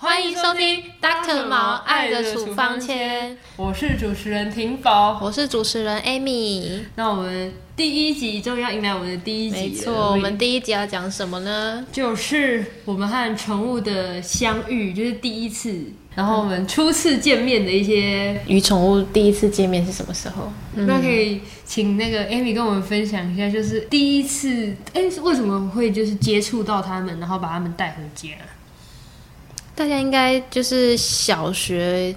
欢迎收听 Doctor 毛爱的处方签，我是主持人婷宝，我是主持人 Amy。那我们第一集终于要迎来我们的第一集，没错，我们第一集要讲什么呢？就是我们和宠物的相遇，就是第一次，然后我们初次见面的一些与宠物第一次见面是什么时候？那可以请那个 Amy 跟我们分享一下，就是第一次，哎，为什么会就是接触到他们，然后把他们带回家？大家应该就是小学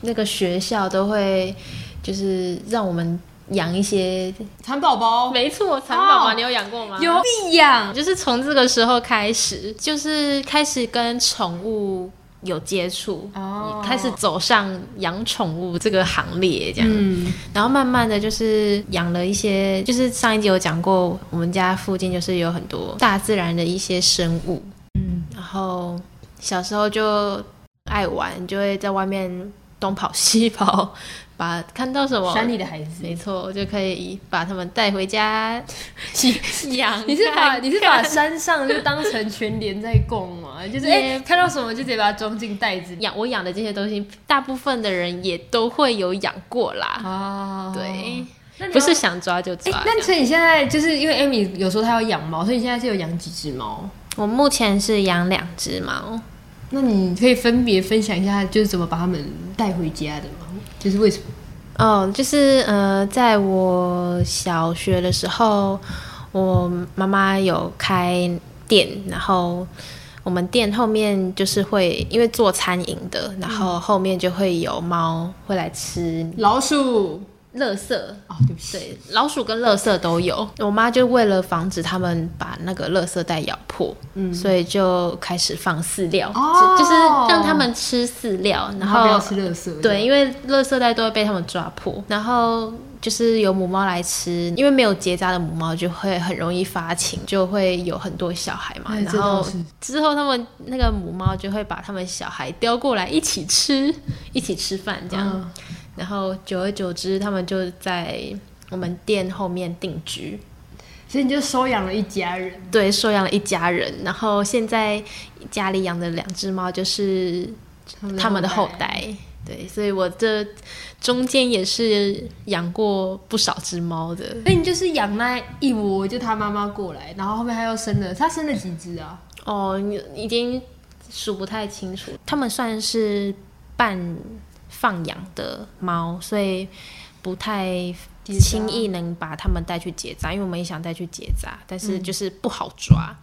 那个学校都会，就是让我们养一些蚕宝宝。没错，蚕宝宝你有养过吗？有必养，就是从这个时候开始，就是开始跟宠物有接触，开始走上养宠物这个行列，这样。嗯。然后慢慢的就是养了一些，就是上一集有讲过，我们家附近就是有很多大自然的一些生物。嗯。然后。小时候就爱玩，就会在外面东跑西跑，把看到什么山里的孩子，没错，就可以把他们带回家 养。你是把你是把山上就当成全连在供吗？就是哎，看到什么就直接把它装进袋子养。我养的这些东西，大部分的人也都会有养过啦。哦，对，不是想抓就抓。那所以你现在就是因为 Amy 有时候她要养猫，所以你现在是有养几只猫？我目前是养两只猫。那你可以分别分享一下，就是怎么把他们带回家的吗？就是为什么？哦，就是呃，在我小学的时候，我妈妈有开店，然后我们店后面就是会因为做餐饮的，然后后面就会有猫会来吃老鼠。垃圾哦，对不起，对，老鼠跟垃圾都有。我妈就为了防止他们把那个垃圾袋咬破，嗯，所以就开始放饲料，就是让他们吃饲料，然后不要吃垃圾。对，因为垃圾袋都会被他们抓破。然后就是有母猫来吃，因为没有结扎的母猫就会很容易发情，就会有很多小孩嘛。然后之后他们那个母猫就会把他们小孩叼过来一起吃，一起吃饭这样。然后久而久之，他们就在我们店后面定居，所以你就收养了一家人。对，收养了一家人。然后现在家里养的两只猫就是他们的后代。对，所以我这中间也是养过不少只猫的。所以你就是养那一窝，就他妈妈过来，然后后面他又生了，他生了几只啊？哦，已经数不太清楚。他们算是半。放养的猫，所以不太轻易能把它们带去结扎，因为我们也想带去结扎，但是就是不好抓。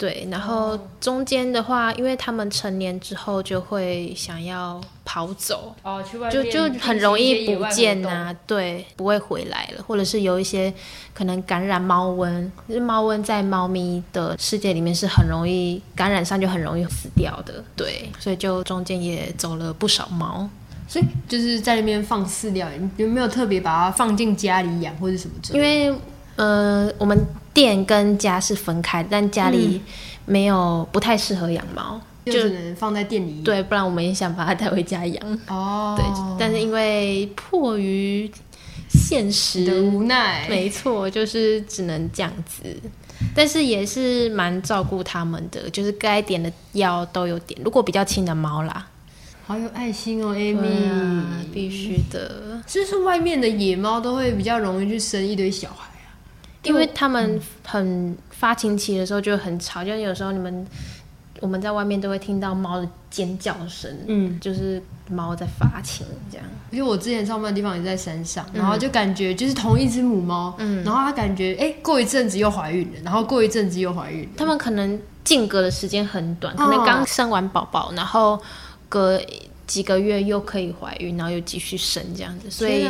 对，然后中间的话，因为他们成年之后就会想要跑走，哦，去外就就很容易不见呐，对，不会回来了，或者是有一些可能感染猫瘟，就是猫瘟在猫咪的世界里面是很容易感染上，就很容易死掉的，对，所以就中间也走了不少猫，所以就是在那边放饲料，有没有特别把它放进家里养或者什么？因为呃，我们。店跟家是分开，但家里没有不太适合养猫，就只能放在店里。对，不然我们也想把它带回家养。哦，对，但是因为迫于现实的无奈，没错，就是只能这样子。但是也是蛮照顾他们的，就是该点的药都有点。如果比较轻的猫啦，好有爱心哦，Amy，必须的。就是外面的野猫都会比较容易去生一堆小孩。因为他们很发情期的时候就很吵，就有时候你们我们在外面都会听到猫的尖叫声，嗯，就是猫在发情这样。因为我之前上班的地方也在山上，然后就感觉就是同一只母猫，嗯，然后它感觉哎过一阵子又怀孕了，然后过一阵子又怀孕，它们可能间隔的时间很短，可能刚生完宝宝，然后隔几个月又可以怀孕，然后又继续生这样子，所以。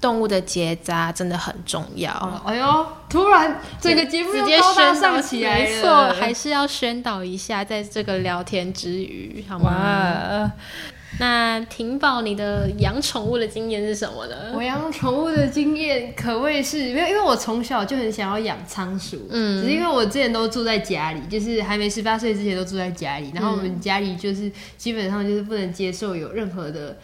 动物的结扎真的很重要。哎呦，突然这个节目直接宣导起来没错，还是要宣导一下，在这个聊天之余，好吗？那婷宝，你的养宠物的经验是什么呢？我养宠物的经验可谓是，没有因为我从小就很想要养仓鼠，嗯，只是因为我之前都住在家里，就是还没十八岁之前都住在家里，然后我们家里就是基本上就是不能接受有任何的。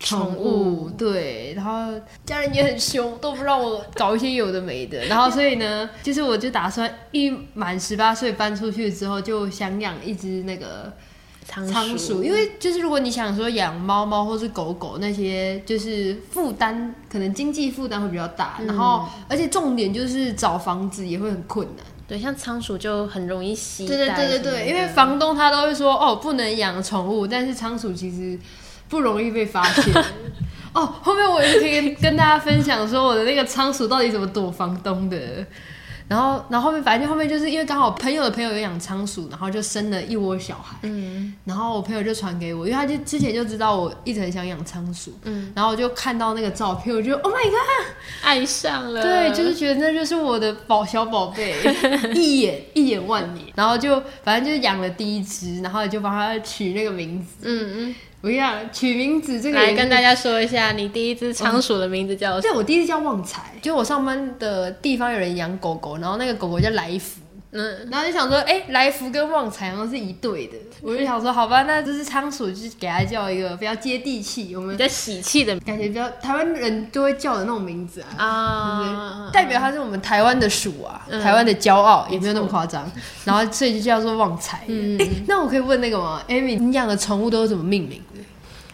宠物对，然后家人也很凶，都不让我搞一些有的没的。然后所以呢，就是我就打算一满十八岁搬出去之后，就想养一只那个仓鼠，因为就是如果你想说养猫猫或是狗狗那些，就是负担可能经济负担会比较大，然后而且重点就是找房子也会很困难。对，像仓鼠就很容易吸。对对对对对，因为房东他都会说哦不能养宠物，但是仓鼠其实不容易被发现。哦，后面我也可以跟大家分享说我的那个仓鼠到底怎么躲房东的。然后，然后后面反正后面就是因为刚好朋友的朋友有养仓鼠，然后就生了一窝小孩。嗯，然后我朋友就传给我，因为他就之前就知道我一直很想养仓鼠。嗯，然后我就看到那个照片，我就 Oh my God，爱上了。对，就是觉得那就是我的宝小宝贝，一眼一眼万年。然后就反正就是养了第一只，然后就帮它取那个名字。嗯嗯。不要取名字，这个来跟大家说一下，你第一只仓鼠的名字叫？对，我第一只叫旺财。就我上班的地方有人养狗狗，然后那个狗狗叫来福。嗯，然后就想说，哎，来福跟旺财好像是一对的。我就想说，好吧，那这是仓鼠，就给它叫一个比较接地气，我们比较喜气的感觉，比较台湾人都会叫的那种名字啊，啊，代表它是我们台湾的鼠啊，台湾的骄傲，也没有那么夸张。然后所以就叫做旺财。哎，那我可以问那个吗？Amy，你养的宠物都是怎么命名的？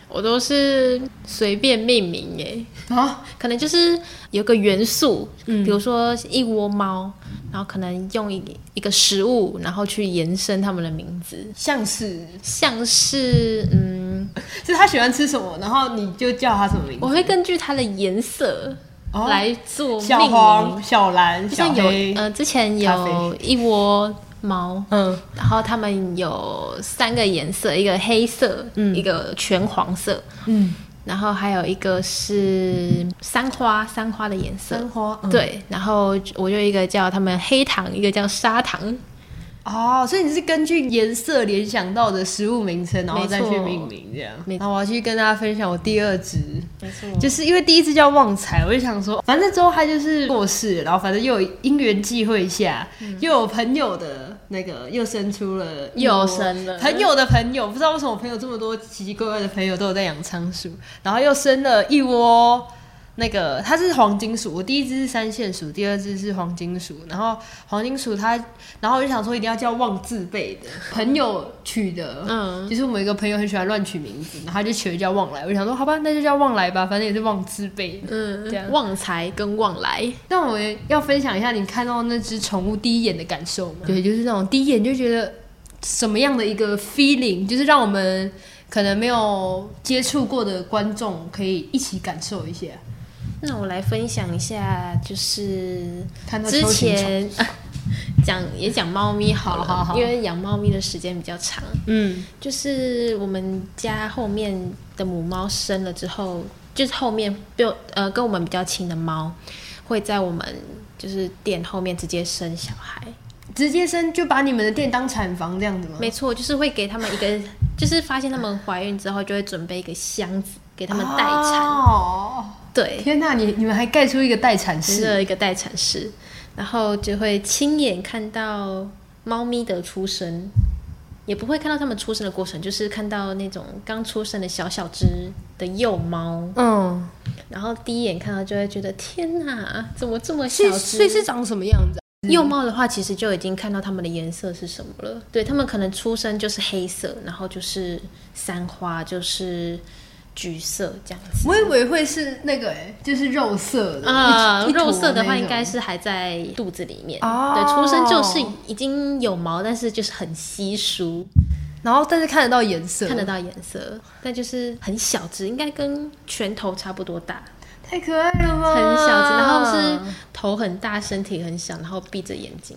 我都是随便命名耶，啊，可能就是有个元素，嗯，比如说一窝猫，然后可能用一一个食物，然后去延伸他们的名字，像是？像是嗯，就 是他喜欢吃什么，然后你就叫他什么名字。我会根据它的颜色来做小黄、小蓝、小黑。呃，之前有一窝。猫，嗯，然后它们有三个颜色，一个黑色，嗯，一个全黄色，嗯，然后还有一个是三花，三花的颜色，三花，对，然后我就一个叫他们黑糖，一个叫砂糖。哦，所以你是根据颜色联想到的食物名称，然后再去命名这样。然后我要去跟大家分享我第二只，没错，就是因为第一只叫旺财，我就想说，反正之后它就是过世，然后反正又有因缘际会下，又有朋友的那个又生出了，又生了朋友的朋友，不知道为什么我朋友这么多奇奇怪怪的朋友都有在养仓鼠，然后又生了一窝。那个它是黄金鼠，我第一只是三线鼠，第二只是黄金鼠。然后黄金鼠它，然后我就想说一定要叫旺字辈的，朋友取的。嗯，其实我们一个朋友很喜欢乱取名字，然后他就取了叫旺来。我就想说好吧，那就叫旺来吧，反正也是旺字辈。嗯，这样旺财跟旺来。那我们要分享一下你看到那只宠物第一眼的感受吗？对，就是那种第一眼就觉得什么样的一个 feeling，就是让我们可能没有接触过的观众可以一起感受一下。那我来分享一下，就是之前 讲也讲猫咪好了，因为养猫咪的时间比较长。嗯，就是我们家后面的母猫生了之后，就是后面就呃跟我们比较亲的猫，会在我们就是店后面直接生小孩，直接生就把你们的店当产房这样子吗？没错，就是会给他们一个，就是发现他们怀孕之后，就会准备一个箱子给他们待产。对，天哪，你你们还盖出一个待产室，一个待产室，然后就会亲眼看到猫咪的出生，也不会看到它们出生的过程，就是看到那种刚出生的小小只的幼猫，嗯，然后第一眼看到就会觉得天哪，怎么这么小只？所以是长什么样子？幼猫的话，其实就已经看到它们的颜色是什么了。对，它们可能出生就是黑色，然后就是三花，就是。橘色这样子，我以为会是那个哎，就是肉色的啊。肉色的话，应该是还在肚子里面。哦，对，出生就是已经有毛，但是就是很稀疏。然后，但是看得到颜色，看得到颜色，但就是很小只，应该跟拳头差不多大。太可爱了吧？很小只，然后是头很大，身体很小，然后闭着眼睛，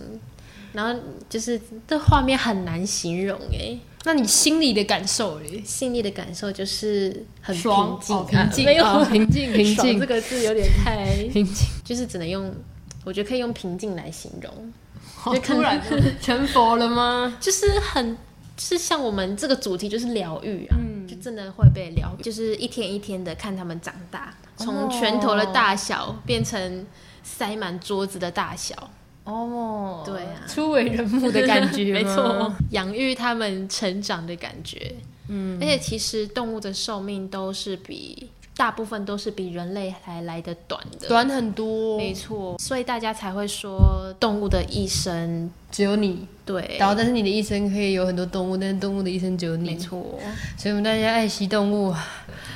然后就是这画面很难形容哎。那你心里的感受嘞？心里的感受就是很平静，平静，没有平静，平静这个字有点太 平静，就是只能用，我觉得可以用平静来形容。突然 成佛了吗？就是很，是像我们这个主题就是疗愈啊，就真的会被疗愈，就是一天一天的看他们长大，从拳头的大小变成塞满桌子的大小。哦，对啊，初为人母的感觉，没错，养育他们成长的感觉。嗯，而且其实动物的寿命都是比大部分都是比人类还来的短的，短很多，没错，所以大家才会说动物的一生只有你，对，然后但是你的一生可以有很多动物，但是动物的一生只有你，没错，所以我们大家爱惜动物，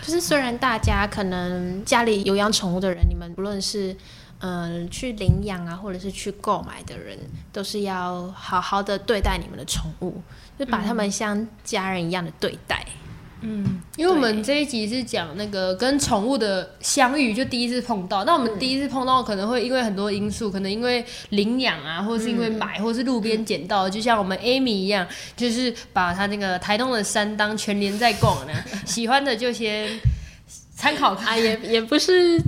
就是虽然大家可能家里有养宠物的人，你们不论是嗯去领养啊，或者是去购买的人，都是要好好的对待你们的宠物，就把他们像家人一样的对待。嗯，因为我们这一集是讲那个跟宠物的相遇，就第一次碰到。那我们第一次碰到可能会因为很多因素，可能因为领养啊，或是因为买，或是路边捡到。就像我们 Amy 一样，就是把他那个台东的山当全年在逛呢。喜欢的就先参考看，也也不是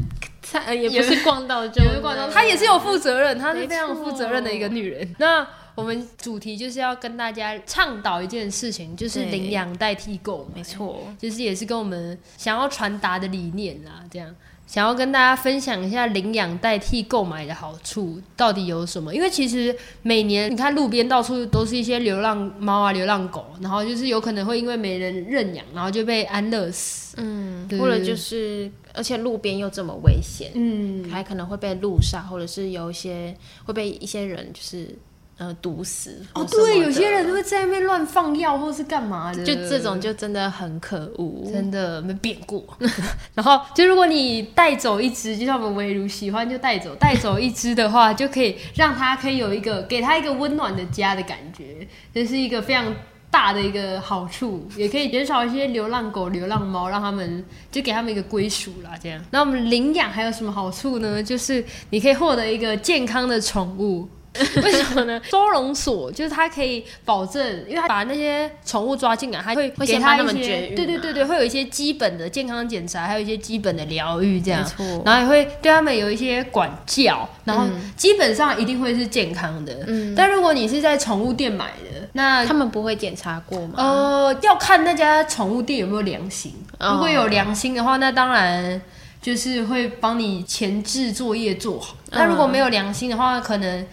参，也不是逛到就逛到。她也是有负责任，她是非常负责任的一个女人。那。我们主题就是要跟大家倡导一件事情，就是领养代替购买，没错，就是也是跟我们想要传达的理念啦。这样想要跟大家分享一下领养代替购买的好处到底有什么？因为其实每年你看路边到处都是一些流浪猫啊、流浪狗，然后就是有可能会因为没人认养，然后就被安乐死。嗯，或者就是而且路边又这么危险，嗯，还可能会被路杀，或者是有一些会被一些人就是。呃，毒死哦，对，有些人会在那边乱放药，或是干嘛的，就这种就真的很可恶，真的没变过。然后，就如果你带走一只，就像我们围如喜欢就带走，带走一只的话，就可以让它可以有一个给它一个温暖的家的感觉，这是一个非常大的一个好处，也可以减少一些流浪狗、流浪猫，让他们就给他们一个归属啦。这样，那我们领养还有什么好处呢？就是你可以获得一个健康的宠物。为什么呢？收容所就是它可以保证，因为它把那些宠物抓进来，它会给它一些，对对对对，会有一些基本的健康检查，还有一些基本的疗愈，这样。然后也会对他们有一些管教，然后基本上一定会是健康的。嗯。但如果你是在宠物店买的，那他们不会检查过吗？呃，要看那家宠物店有没有良心。如果有良心的话，那当然就是会帮你前置作业做好。那如果没有良心的话，可能。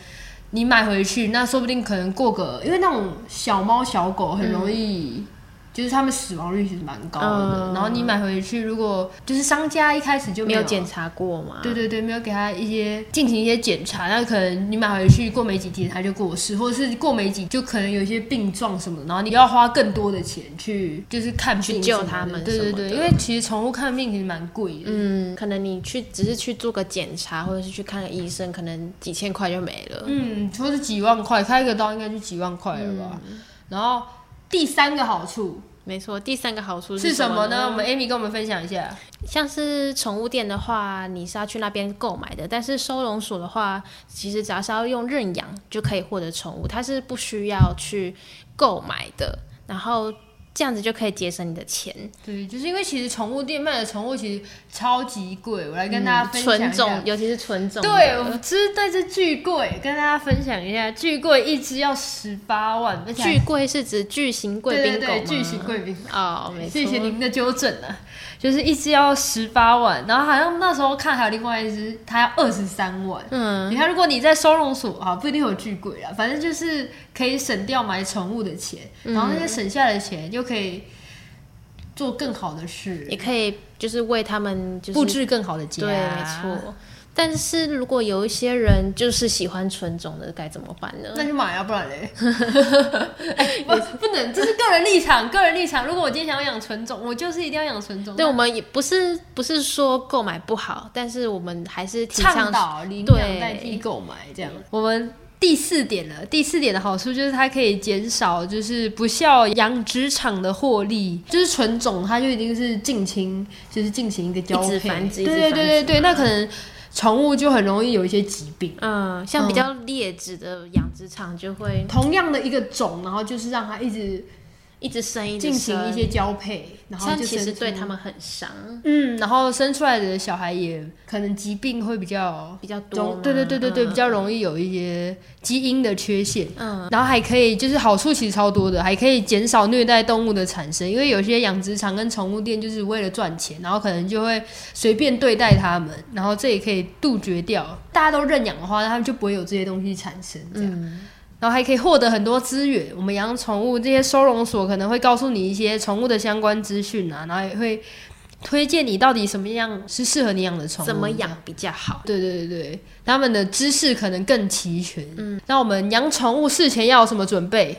你买回去，那说不定可能过个，因为那种小猫小狗很容易。就是他们死亡率其实蛮高的，然后你买回去，如果就是商家一开始就没有检查过嘛，对对对，没有给他一些进行一些检查，那可能你买回去过没几天他就过世，或者是过没几就可能有一些病状什么的，然后你要花更多的钱去就是看病救他们，对对对，因为其实宠物看病其实蛮贵的，嗯，可能你去只是去做个检查或者是去看个医生，可能几千块就没了，嗯，或者几万块，开个刀应该就几万块了吧，然后。第三个好处，没错，第三个好处是什么呢？我们 Amy 跟我们分享一下。像是宠物店的话，你是要去那边购买的；但是收容所的话，其实只要是要用认养就可以获得宠物，它是不需要去购买的。然后。这样子就可以节省你的钱。对，就是因为其实宠物店卖的宠物其实超级贵，我来跟大家分享纯种，尤其是纯种。对，我其实对这巨贵，跟大家分享一下，巨贵一只要十八万。巨贵是指巨型贵宾狗巨型贵宾哦，没错。谢谢您的纠正啊。就是一只要十八万，然后好像那时候看还有另外一只，它要二十三万。嗯，你看如果你在收容所啊，不一定有巨贵啊，反正就是可以省掉买宠物的钱，然后那些省下的钱又可以做更好的事，也可以就是为他们就是布置更好的家。对，没错。但是如果有一些人就是喜欢纯种的，该怎么办呢？那就买啊，不然嘞，不不能，这是个人立场，个人立场。如果我今天想要养纯种，我就是一定要养纯种。对，我们也不是不是说购买不好，但是我们还是倡导领养代替购买这样。我们第四点了，第四点的好处就是它可以减少就是不孝养殖场的获利，就是纯种它就一定是近亲，就是进行一个交配繁殖，对对对对对，那可能。宠物就很容易有一些疾病，嗯，像比较劣质的养殖场就会同样的一个种，然后就是让它一直。一直生，一直进行一些交配，然后其实对他们很伤。嗯，然后生出来的小孩也可能疾病会比较比较多。对对对对对，比较容易有一些基因的缺陷。嗯，然后还可以就是好处其实超多的，还可以减少虐待动物的产生，因为有些养殖场跟宠物店就是为了赚钱，然后可能就会随便对待他们，然后这也可以杜绝掉。大家都认养的话，他们就不会有这些东西产生。这样。然后还可以获得很多资源。我们养宠物这些收容所可能会告诉你一些宠物的相关资讯啊，然后也会推荐你到底什么样是适合你养的宠物，怎么养比较好。对对对对，他们的知识可能更齐全。嗯，那我们养宠物事前要有什么准备？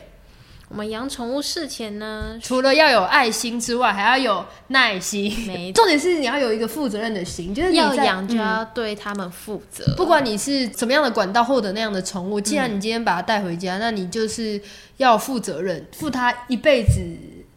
我们养宠物事前呢，除了要有爱心之外，还要有耐心。没，重点是你要有一个负责任的心，就是要养就要对他们负责。不管你是什么样的管道获得那样的宠物，既然你今天把它带回家，那你就是要负责任，负它一辈子。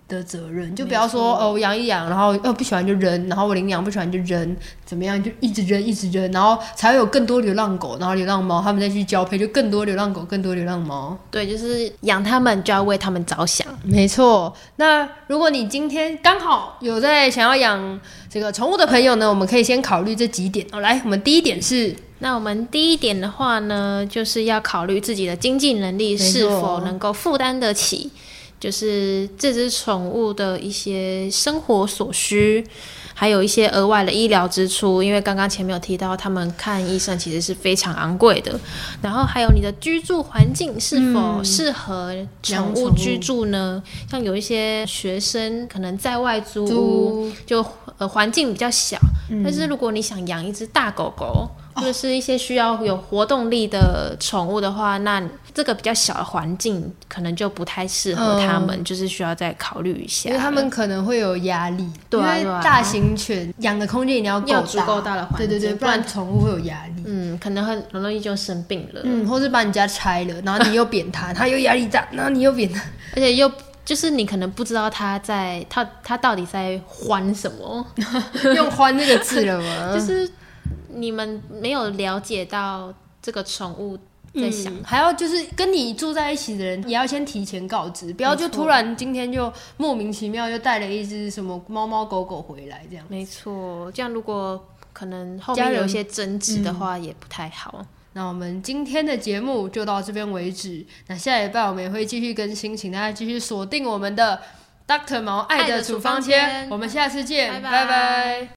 的责任，就不要说哦，养一养，然后呃不喜欢就扔，然后我领养不喜欢就扔，怎么样就一直扔一直扔，然后才会有更多流浪狗，然后流浪猫，他们再去交配，就更多流浪狗，更多流浪猫。对，就是养他们就要为他们着想。没错。那如果你今天刚好有在想要养这个宠物的朋友呢，我们可以先考虑这几点哦。来，我们第一点是，那我们第一点的话呢，就是要考虑自己的经济能力是否能够负担得起。就是这只宠物的一些生活所需，还有一些额外的医疗支出，因为刚刚前面有提到，他们看医生其实是非常昂贵的。然后还有你的居住环境是否适合宠物居住呢？像有一些学生可能在外租屋，就呃环境比较小。但是如果你想养一只大狗狗，或者是一些需要有活动力的宠物的话，那这个比较小的环境可能就不太适合他们，就是需要再考虑一下。因为他们可能会有压力，因为大型犬养的空间一定要要足够大的环境，对对对，不然宠物会有压力。嗯，可能很很容易就生病了。嗯，或是把你家拆了，然后你又扁它，它又压力大，然后你又扁它，而且又就是你可能不知道他在他他到底在欢什么，用“欢”这个字了吗？就是。你们没有了解到这个宠物在想，还要就是跟你住在一起的人也要先提前告知，不要就突然今天就莫名其妙就带了一只什么猫猫狗狗回来这样。没错，这样如果可能后面有一些争执的话也不太好。那我们今天的节目就到这边为止，那下礼拜我们也会继续更新，请大家继续锁定我们的 Doctor 毛爱的处方签，我们下次见，拜拜。